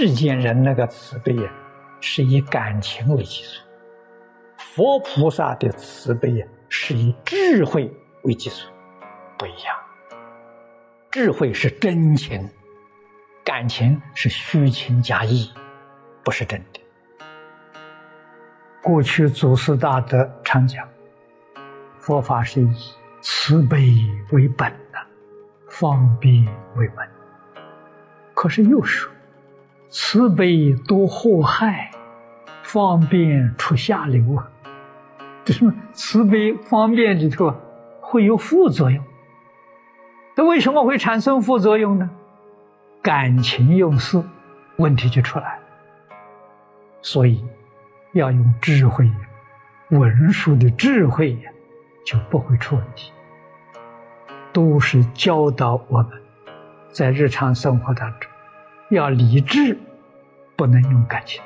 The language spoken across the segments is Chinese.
世间人那个慈悲呀，是以感情为基础；佛菩萨的慈悲呀，是以智慧为基础，不一样。智慧是真情，感情是虚情假意，不是真的。过去祖师大德常讲，佛法是以慈悲为本呐，方便为门。可是又说，慈悲多祸害，方便出下流啊！这是慈悲方便里头会有副作用。那为什么会产生副作用呢？感情用事，问题就出来了。所以要用智慧，文殊的智慧呀，就不会出问题。都是教导我们，在日常生活当中要理智，不能用感情。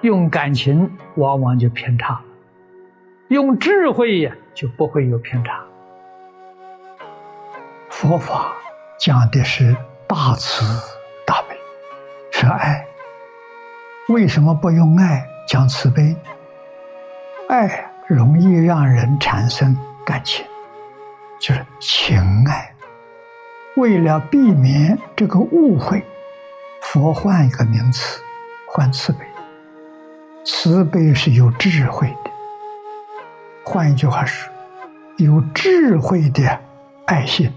用感情往往就偏差，用智慧呀就不会有偏差。佛法讲的是大慈大悲，是爱。为什么不用爱讲慈悲？爱容易让人产生感情，就是情爱。为了避免这个误会，佛换一个名词，换慈悲。慈悲是有智慧的。换一句话说，有智慧的爱心。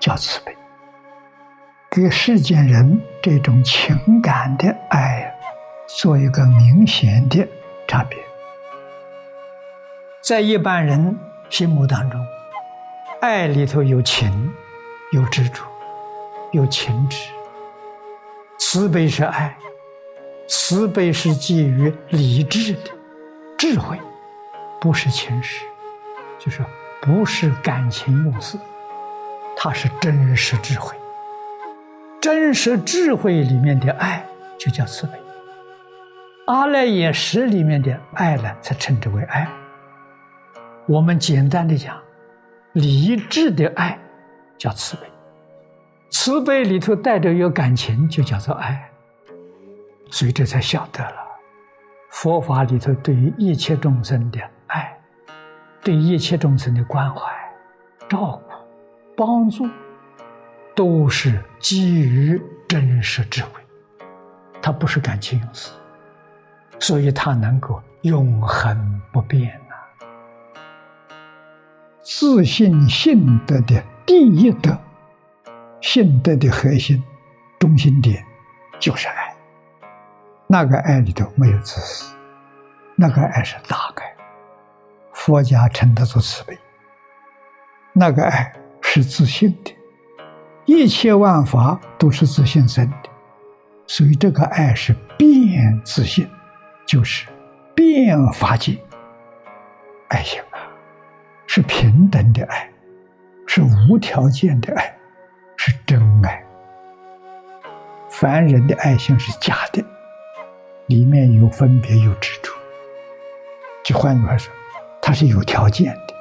叫慈悲，给世间人这种情感的爱，做一个明显的差别。在一般人心目当中，爱里头有情，有执着，有情执。慈悲是爱，慈悲是基于理智的智慧，不是情识，就是不是感情用事。它是真实智慧，真实智慧里面的爱就叫慈悲。阿赖耶识里面的爱呢，才称之为爱。我们简单的讲，理智的爱叫慈悲，慈悲里头带着有感情，就叫做爱。所以这才晓得了，佛法里头对于一切众生的爱，对一切众生的关怀、照顾。帮助都是基于真实智慧，它不是感情用事，所以它能够永恒不变呐。自信信德的第一德，信德的核心中心点就是爱。那个爱里头没有自私，那个爱是大爱，佛家称它做慈悲。那个爱。是自信的，一切万法都是自信生的，所以这个爱是变自信，就是变法界爱心啊，是平等的爱，是无条件的爱，是真爱。凡人的爱心是假的，里面有分别，有执着。就换句话说，它是有条件的，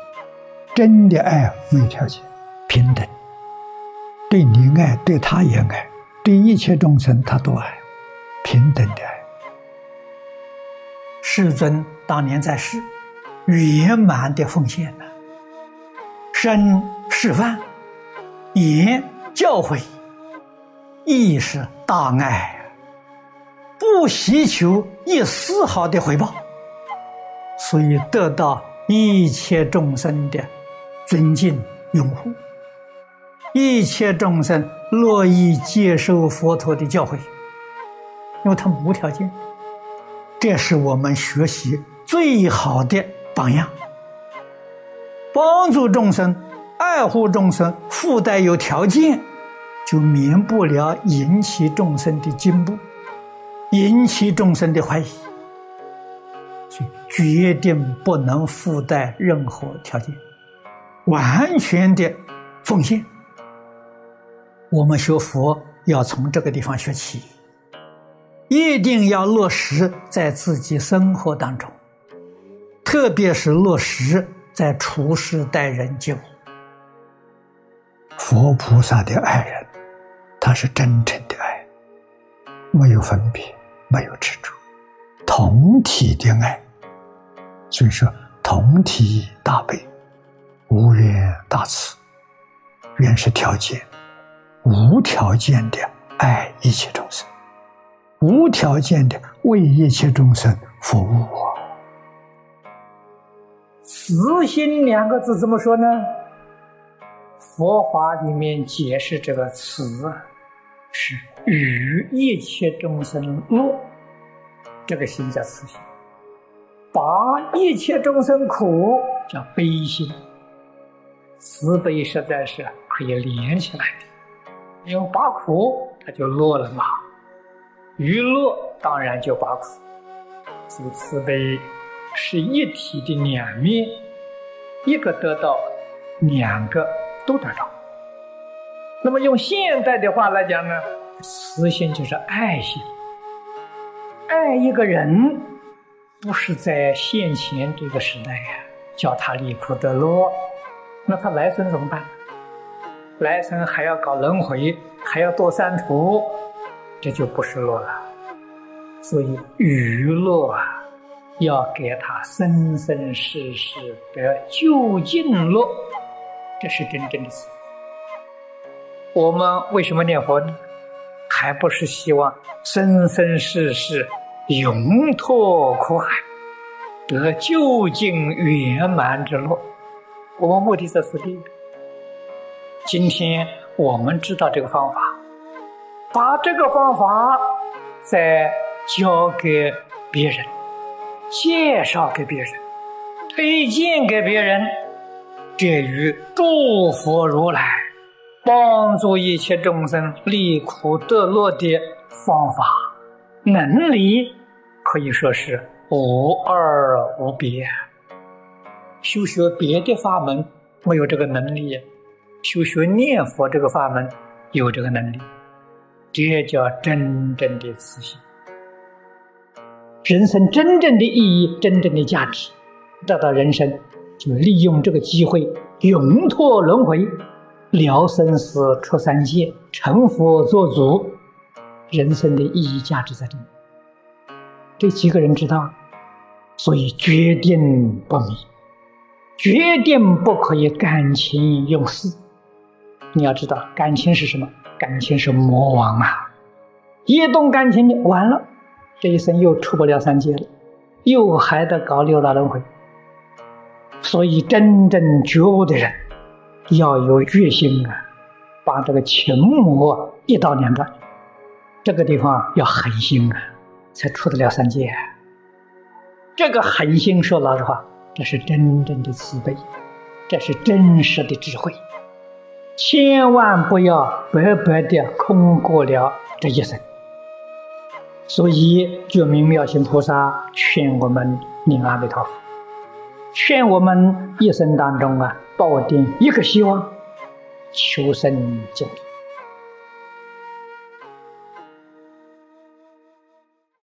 真的爱没有条件。平等，对你爱，对他也爱，对一切众生他都爱，平等的爱。世尊当年在世，圆满的奉献了，身示范，言教诲，亦是大爱，不希求一丝毫的回报，所以得到一切众生的尊敬拥护。一切众生乐意接受佛陀的教诲，因为他无条件。这是我们学习最好的榜样。帮助众生、爱护众生，附带有条件，就免不了引起众生的进步，引起众生的怀疑。所以，决定不能附带任何条件，完全的奉献。我们学佛要从这个地方学起，一定要落实在自己生活当中，特别是落实在处事待人接物。佛菩萨的爱人，那是真诚的爱，没有分别，没有执着，同体的爱。所以说，同体大悲，无缘大慈，原是条件，无条件的爱一切众生，无条件的为一切众生服务。慈心两个字怎么说呢？佛法里面解释这个慈，是与一切众生乐，这个心叫慈心。把一切众生苦叫悲心，慈悲实在是可以连起来的，因为把苦它就乐了嘛，娱乐当然就把苦，所以慈悲是一体的两面，一个得到，两个都得到。那么用现代的话来讲呢，慈心就是爱心，爱一个人。不是在现前这个时代呀，叫他离苦得乐，那他来生怎么办？来生还要搞轮回，还要堕三途，这就不是乐了。所以娱乐啊，要给他生生世世的究竟乐，这是真正的慈。我们为什么念佛呢？还不是希望生生世世。永脱苦海，得究竟圆满之乐。我们目的在此地。今天我们知道这个方法，把这个方法再教给别人，介绍给别人，推荐给别人，这与诸佛如来帮助一切众生离苦得乐的方法能力。可以说是无二无别，修学别的法门没有这个能力，修学念佛这个法门有这个能力，这叫真正的慈心。人生真正的意义、真正的价值，得到人生就利用这个机会永脱轮回，了生死、出三界、成佛做主，人生的意义价值在这里。这几个人知道，所以决定不迷，决定不可以感情用事。你要知道，感情是什么？感情是魔王啊！一动感情，完了，这一生又出不了三界了，又还得搞六道轮回。所以，真正觉悟的人要有决心啊，把这个情魔一刀两断。这个地方要狠心啊！才出得了三界，这个狠心说老实话，这是真正的慈悲，这是真实的智慧，千万不要白白的空过了这一生。所以，觉明妙心菩萨劝我们念阿弥陀佛，劝我们一生当中啊，抱定一个希望，求生净土。